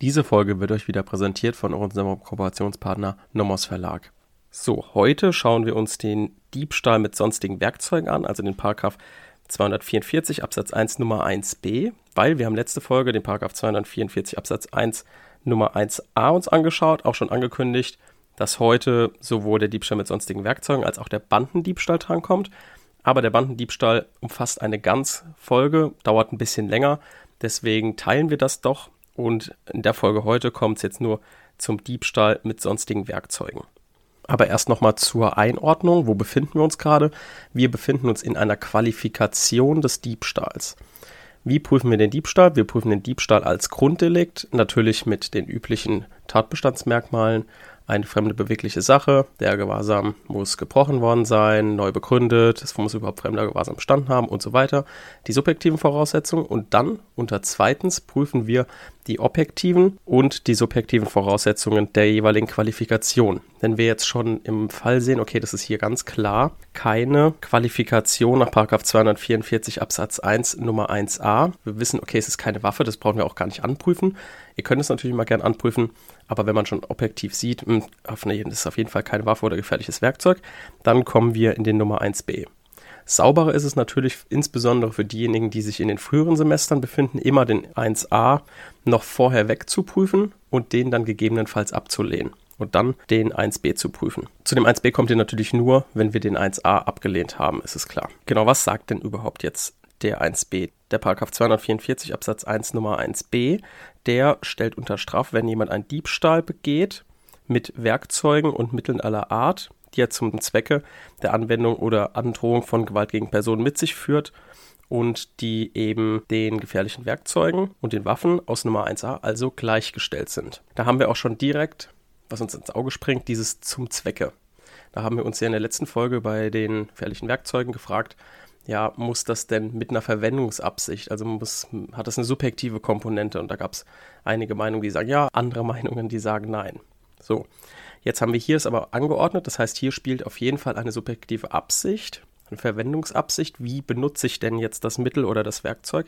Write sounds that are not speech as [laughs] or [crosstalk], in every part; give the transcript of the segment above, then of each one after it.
Diese Folge wird euch wieder präsentiert von unserem Kooperationspartner Nomos Verlag. So, heute schauen wir uns den Diebstahl mit sonstigen Werkzeugen an, also den Paragraph 244 Absatz 1 Nummer 1b, weil wir haben letzte Folge den Paragraph 244 Absatz 1 Nummer 1a uns angeschaut, auch schon angekündigt, dass heute sowohl der Diebstahl mit sonstigen Werkzeugen als auch der Bandendiebstahl drankommt. Aber der Bandendiebstahl umfasst eine ganz Folge, dauert ein bisschen länger. Deswegen teilen wir das doch und in der Folge heute kommt es jetzt nur zum Diebstahl mit sonstigen Werkzeugen. Aber erst nochmal zur Einordnung. Wo befinden wir uns gerade? Wir befinden uns in einer Qualifikation des Diebstahls. Wie prüfen wir den Diebstahl? Wir prüfen den Diebstahl als Grunddelikt, natürlich mit den üblichen Tatbestandsmerkmalen, eine fremde bewegliche Sache. Der Gewahrsam muss gebrochen worden sein, neu begründet, es muss überhaupt fremder Gewahrsam bestanden haben und so weiter. Die subjektiven Voraussetzungen und dann unter zweitens prüfen wir die objektiven und die subjektiven Voraussetzungen der jeweiligen Qualifikation. Wenn wir jetzt schon im Fall sehen, okay, das ist hier ganz klar keine Qualifikation nach 244 Absatz 1 Nummer 1a. Wir wissen, okay, es ist keine Waffe, das brauchen wir auch gar nicht anprüfen. Ihr könnt es natürlich mal gern anprüfen, aber wenn man schon objektiv sieht, hm, das ist auf jeden Fall keine Waffe oder gefährliches Werkzeug, dann kommen wir in den Nummer 1b. Sauberer ist es natürlich insbesondere für diejenigen, die sich in den früheren Semestern befinden, immer den 1a noch vorher wegzuprüfen und den dann gegebenenfalls abzulehnen und dann den 1b zu prüfen. Zu dem 1b kommt ihr natürlich nur, wenn wir den 1a abgelehnt haben, ist es klar. Genau, was sagt denn überhaupt jetzt der 1b? Der Paragraph 244 Absatz 1 Nummer 1b, der stellt unter Strafe, wenn jemand einen Diebstahl begeht mit Werkzeugen und Mitteln aller Art die er zum Zwecke der Anwendung oder Androhung von Gewalt gegen Personen mit sich führt und die eben den gefährlichen Werkzeugen und den Waffen aus Nummer 1a also gleichgestellt sind. Da haben wir auch schon direkt, was uns ins Auge springt, dieses zum Zwecke. Da haben wir uns ja in der letzten Folge bei den gefährlichen Werkzeugen gefragt, ja, muss das denn mit einer Verwendungsabsicht, also muss, hat das eine subjektive Komponente? Und da gab es einige Meinungen, die sagen ja, andere Meinungen, die sagen nein. So, Jetzt haben wir hier es aber angeordnet, das heißt, hier spielt auf jeden Fall eine subjektive Absicht, eine Verwendungsabsicht. Wie benutze ich denn jetzt das Mittel oder das Werkzeug?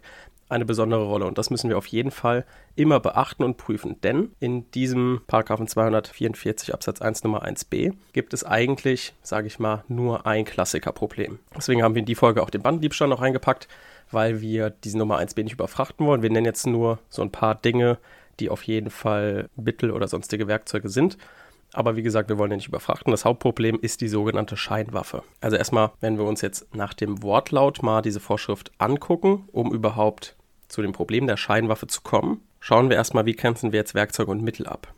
Eine besondere Rolle. Und das müssen wir auf jeden Fall immer beachten und prüfen. Denn in diesem Paragraphen 244 Absatz 1 Nummer 1b gibt es eigentlich, sage ich mal, nur ein Klassikerproblem. Deswegen haben wir in die Folge auch den Banddiebstahl noch reingepackt, weil wir diese Nummer 1b nicht überfrachten wollen. Wir nennen jetzt nur so ein paar Dinge, die auf jeden Fall Mittel oder sonstige Werkzeuge sind. Aber wie gesagt, wir wollen ja nicht überfrachten. Das Hauptproblem ist die sogenannte Scheinwaffe. Also erstmal, wenn wir uns jetzt nach dem Wortlaut mal diese Vorschrift angucken, um überhaupt zu dem Problem der Scheinwaffe zu kommen, schauen wir erstmal, wie grenzen wir jetzt Werkzeug und Mittel ab.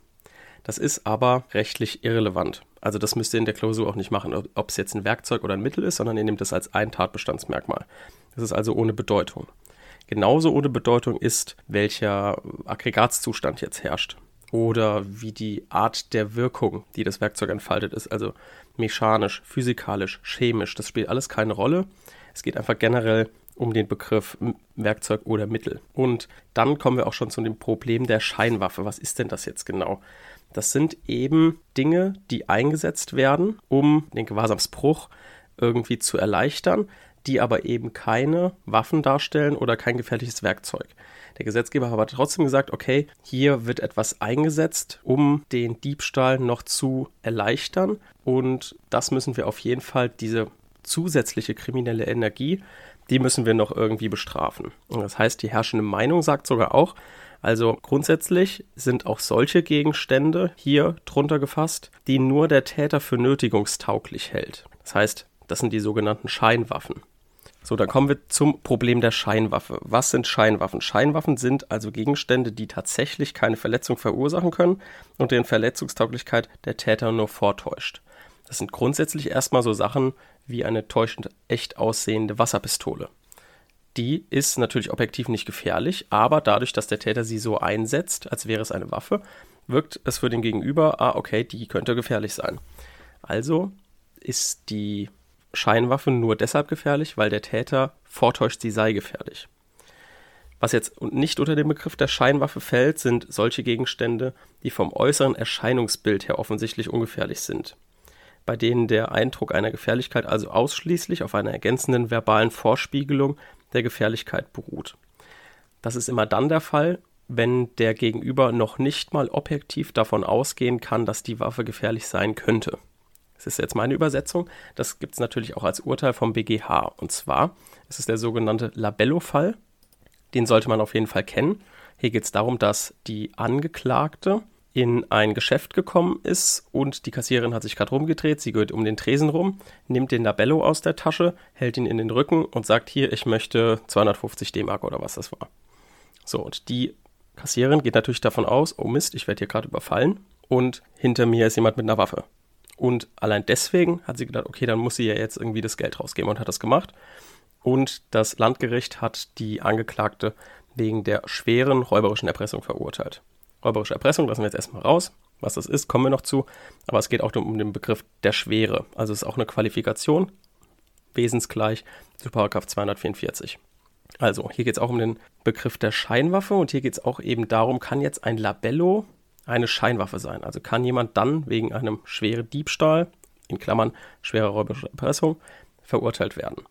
Das ist aber rechtlich irrelevant. Also das müsst ihr in der Klausur auch nicht machen, ob es jetzt ein Werkzeug oder ein Mittel ist, sondern ihr nehmt das als ein Tatbestandsmerkmal. Das ist also ohne Bedeutung. Genauso ohne Bedeutung ist, welcher Aggregatzustand jetzt herrscht oder wie die Art der Wirkung, die das Werkzeug entfaltet, ist. Also mechanisch, physikalisch, chemisch, das spielt alles keine Rolle. Es geht einfach generell um den Begriff Werkzeug oder Mittel. Und dann kommen wir auch schon zu dem Problem der Scheinwaffe. Was ist denn das jetzt genau? Das sind eben Dinge, die eingesetzt werden, um den Gewahrsamsbruch irgendwie zu erleichtern, die aber eben keine Waffen darstellen oder kein gefährliches Werkzeug. Der Gesetzgeber hat aber trotzdem gesagt, okay, hier wird etwas eingesetzt, um den Diebstahl noch zu erleichtern. Und das müssen wir auf jeden Fall, diese zusätzliche kriminelle Energie, die müssen wir noch irgendwie bestrafen. Und das heißt, die herrschende Meinung sagt sogar auch, also grundsätzlich sind auch solche Gegenstände hier drunter gefasst, die nur der Täter für nötigungstauglich hält. Das heißt, das sind die sogenannten Scheinwaffen. So, dann kommen wir zum Problem der Scheinwaffe. Was sind Scheinwaffen? Scheinwaffen sind also Gegenstände, die tatsächlich keine Verletzung verursachen können und deren Verletzungstauglichkeit der Täter nur vortäuscht. Das sind grundsätzlich erstmal so Sachen wie eine täuschend echt aussehende Wasserpistole. Die ist natürlich objektiv nicht gefährlich, aber dadurch, dass der Täter sie so einsetzt, als wäre es eine Waffe, wirkt es für den Gegenüber, ah, okay, die könnte gefährlich sein. Also ist die Scheinwaffe nur deshalb gefährlich, weil der Täter vortäuscht, sie sei gefährlich. Was jetzt nicht unter den Begriff der Scheinwaffe fällt, sind solche Gegenstände, die vom äußeren Erscheinungsbild her offensichtlich ungefährlich sind, bei denen der Eindruck einer Gefährlichkeit also ausschließlich auf einer ergänzenden verbalen Vorspiegelung der Gefährlichkeit beruht. Das ist immer dann der Fall, wenn der Gegenüber noch nicht mal objektiv davon ausgehen kann, dass die Waffe gefährlich sein könnte. Das ist jetzt meine Übersetzung. Das gibt es natürlich auch als Urteil vom BGH. Und zwar ist es der sogenannte Labello-Fall. Den sollte man auf jeden Fall kennen. Hier geht es darum, dass die Angeklagte in ein Geschäft gekommen ist und die Kassiererin hat sich gerade rumgedreht, sie geht um den Tresen rum, nimmt den Labello aus der Tasche, hält ihn in den Rücken und sagt hier, ich möchte 250 D-Mark oder was das war. So, und die Kassiererin geht natürlich davon aus, oh Mist, ich werde hier gerade überfallen und hinter mir ist jemand mit einer Waffe. Und allein deswegen hat sie gedacht, okay, dann muss sie ja jetzt irgendwie das Geld rausgeben und hat das gemacht. Und das Landgericht hat die Angeklagte wegen der schweren räuberischen Erpressung verurteilt. Räuberische Erpressung lassen wir jetzt erstmal raus. Was das ist, kommen wir noch zu. Aber es geht auch um den Begriff der Schwere. Also es ist auch eine Qualifikation, wesensgleich zu 244. Also hier geht es auch um den Begriff der Scheinwaffe und hier geht es auch eben darum, kann jetzt ein Labello eine Scheinwaffe sein? Also kann jemand dann wegen einem schweren Diebstahl, in Klammern schwere räuberische Erpressung, verurteilt werden?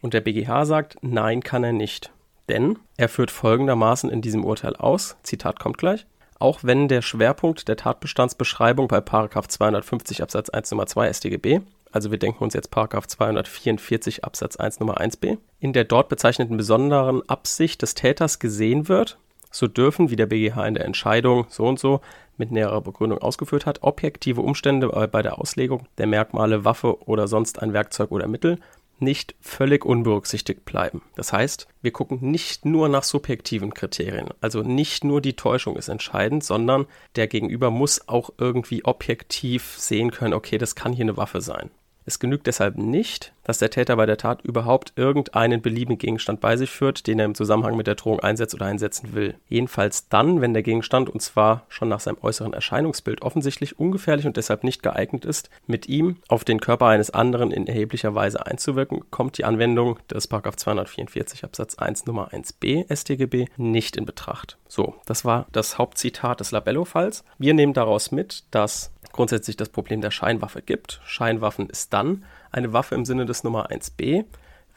Und der BGH sagt, nein, kann er nicht. Denn er führt folgendermaßen in diesem Urteil aus, Zitat kommt gleich, auch wenn der Schwerpunkt der Tatbestandsbeschreibung bei 250 Absatz 1 Nummer 2 StGB, also wir denken uns jetzt 244 Absatz 1 Nummer 1b, in der dort bezeichneten besonderen Absicht des Täters gesehen wird, so dürfen, wie der BGH in der Entscheidung so und so mit näherer Begründung ausgeführt hat, objektive Umstände bei der Auslegung der Merkmale Waffe oder sonst ein Werkzeug oder Mittel nicht völlig unberücksichtigt bleiben. Das heißt, wir gucken nicht nur nach subjektiven Kriterien, also nicht nur die Täuschung ist entscheidend, sondern der Gegenüber muss auch irgendwie objektiv sehen können, okay, das kann hier eine Waffe sein. Es genügt deshalb nicht, dass der Täter bei der Tat überhaupt irgendeinen beliebigen Gegenstand bei sich führt, den er im Zusammenhang mit der Drohung einsetzt oder einsetzen will. Jedenfalls dann, wenn der Gegenstand, und zwar schon nach seinem äußeren Erscheinungsbild, offensichtlich ungefährlich und deshalb nicht geeignet ist, mit ihm auf den Körper eines anderen in erheblicher Weise einzuwirken, kommt die Anwendung des 244 Absatz 1 Nummer 1b StGB nicht in Betracht. So, das war das Hauptzitat des Labello-Falls. Wir nehmen daraus mit, dass grundsätzlich das Problem der Scheinwaffe gibt. Scheinwaffen ist dann eine Waffe im Sinne des Nummer 1b,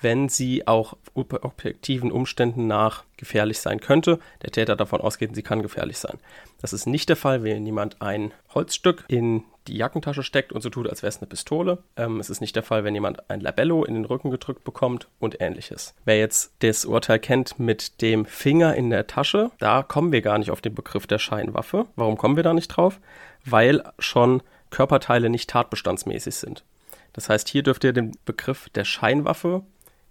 wenn sie auch objektiven Umständen nach gefährlich sein könnte, der Täter davon ausgeht, sie kann gefährlich sein. Das ist nicht der Fall, wenn jemand ein Holzstück in die Jackentasche steckt und so tut, als wäre es eine Pistole. Ähm, es ist nicht der Fall, wenn jemand ein Labello in den Rücken gedrückt bekommt und ähnliches. Wer jetzt das Urteil kennt mit dem Finger in der Tasche, da kommen wir gar nicht auf den Begriff der Scheinwaffe. Warum kommen wir da nicht drauf? Weil schon Körperteile nicht tatbestandsmäßig sind. Das heißt, hier dürft ihr den Begriff der Scheinwaffe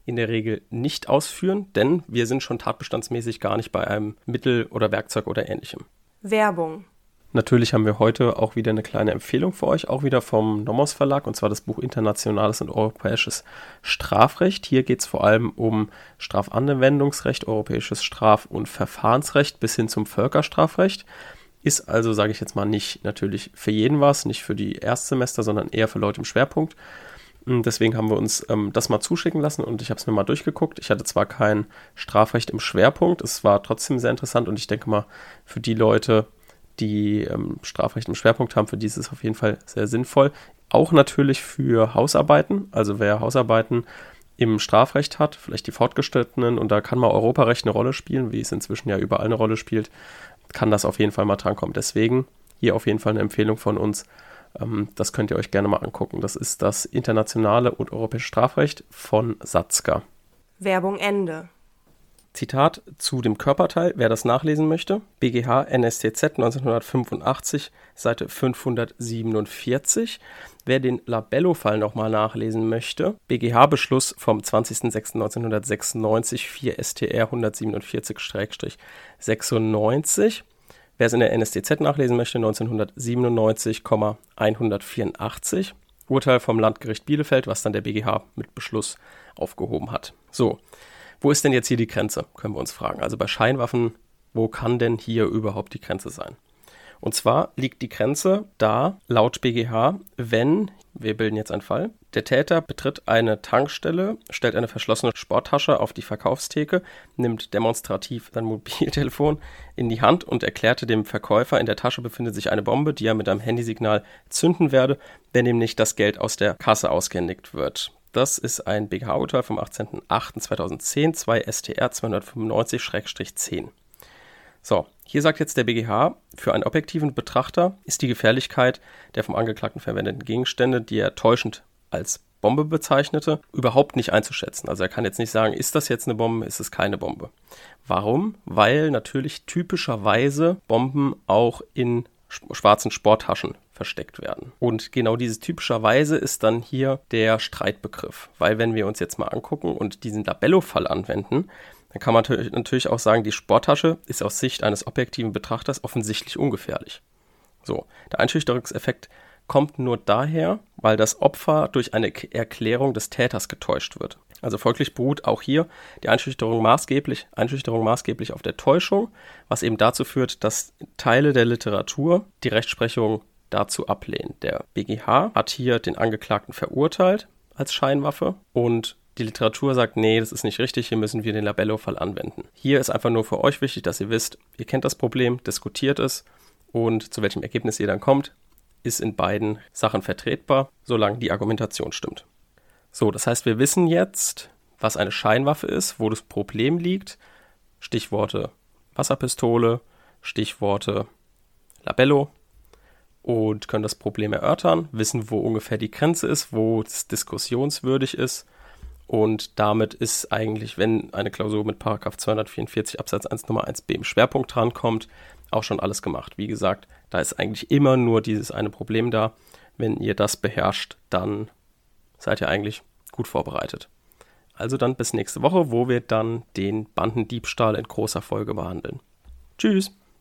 in der Regel nicht ausführen, denn wir sind schon tatbestandsmäßig gar nicht bei einem Mittel oder Werkzeug oder ähnlichem. Werbung. Natürlich haben wir heute auch wieder eine kleine Empfehlung für euch, auch wieder vom Nomos Verlag, und zwar das Buch Internationales und Europäisches Strafrecht. Hier geht es vor allem um Strafanwendungsrecht, europäisches Straf- und Verfahrensrecht bis hin zum Völkerstrafrecht. Ist also, sage ich jetzt mal, nicht natürlich für jeden was, nicht für die Erstsemester, sondern eher für Leute im Schwerpunkt. Deswegen haben wir uns ähm, das mal zuschicken lassen und ich habe es mir mal durchgeguckt. Ich hatte zwar kein Strafrecht im Schwerpunkt, es war trotzdem sehr interessant und ich denke mal, für die Leute, die ähm, Strafrecht im Schwerpunkt haben, für die ist es auf jeden Fall sehr sinnvoll. Auch natürlich für Hausarbeiten, also wer Hausarbeiten im Strafrecht hat, vielleicht die Fortgeschrittenen, und da kann mal Europarecht eine Rolle spielen, wie es inzwischen ja überall eine Rolle spielt, kann das auf jeden Fall mal drankommen. Deswegen hier auf jeden Fall eine Empfehlung von uns, ähm, das könnt ihr euch gerne mal angucken. Das ist das internationale und europäische Strafrecht von Satzka. Werbung Ende. Zitat zu dem Körperteil, wer das nachlesen möchte. BGH NSTZ 1985, Seite 547. Wer den Labello-Fall nochmal nachlesen möchte, BGH-Beschluss vom 20.06.1996, 4 STR 147-96. Wer es in der NSTZ nachlesen möchte, 1997,184. Urteil vom Landgericht Bielefeld, was dann der BGH mit Beschluss aufgehoben hat. So, wo ist denn jetzt hier die Grenze, können wir uns fragen. Also bei Scheinwaffen, wo kann denn hier überhaupt die Grenze sein? Und zwar liegt die Grenze da, laut BGH, wenn, wir bilden jetzt einen Fall, der Täter betritt eine Tankstelle, stellt eine verschlossene Sporttasche auf die Verkaufstheke, nimmt demonstrativ sein [laughs] Mobiltelefon in die Hand und erklärte dem Verkäufer, in der Tasche befindet sich eine Bombe, die er mit einem Handysignal zünden werde, wenn ihm nicht das Geld aus der Kasse ausgehändigt wird. Das ist ein BGH-Urteil vom 18.08.2010, 2 STR 295-10. So, hier sagt jetzt der BGH, für einen objektiven Betrachter ist die Gefährlichkeit der vom Angeklagten verwendeten Gegenstände, die er täuschend als Bombe bezeichnete, überhaupt nicht einzuschätzen. Also er kann jetzt nicht sagen, ist das jetzt eine Bombe, ist es keine Bombe. Warum? Weil natürlich typischerweise Bomben auch in schwarzen Sporttaschen versteckt werden. Und genau dieses typischerweise ist dann hier der Streitbegriff. Weil wenn wir uns jetzt mal angucken und diesen Labello-Fall anwenden, dann kann man natürlich auch sagen, die Sporttasche ist aus Sicht eines objektiven Betrachters offensichtlich ungefährlich. So, der Einschüchterungseffekt kommt nur daher, weil das Opfer durch eine Erklärung des Täters getäuscht wird. Also folglich beruht auch hier die Einschüchterung maßgeblich, Einschüchterung maßgeblich auf der Täuschung, was eben dazu führt, dass Teile der Literatur die Rechtsprechung dazu ablehnen. Der BGH hat hier den Angeklagten verurteilt als Scheinwaffe und die Literatur sagt, nee, das ist nicht richtig, hier müssen wir den Labello-Fall anwenden. Hier ist einfach nur für euch wichtig, dass ihr wisst, ihr kennt das Problem, diskutiert es und zu welchem Ergebnis ihr dann kommt, ist in beiden Sachen vertretbar, solange die Argumentation stimmt. So, das heißt, wir wissen jetzt, was eine Scheinwaffe ist, wo das Problem liegt. Stichworte Wasserpistole, Stichworte Labello und können das Problem erörtern, wissen, wo ungefähr die Grenze ist, wo es diskussionswürdig ist. Und damit ist eigentlich, wenn eine Klausur mit 244 Absatz 1 Nummer 1b im Schwerpunkt drankommt, auch schon alles gemacht. Wie gesagt, da ist eigentlich immer nur dieses eine Problem da. Wenn ihr das beherrscht, dann seid ihr eigentlich gut vorbereitet. Also dann bis nächste Woche, wo wir dann den Bandendiebstahl in großer Folge behandeln. Tschüss!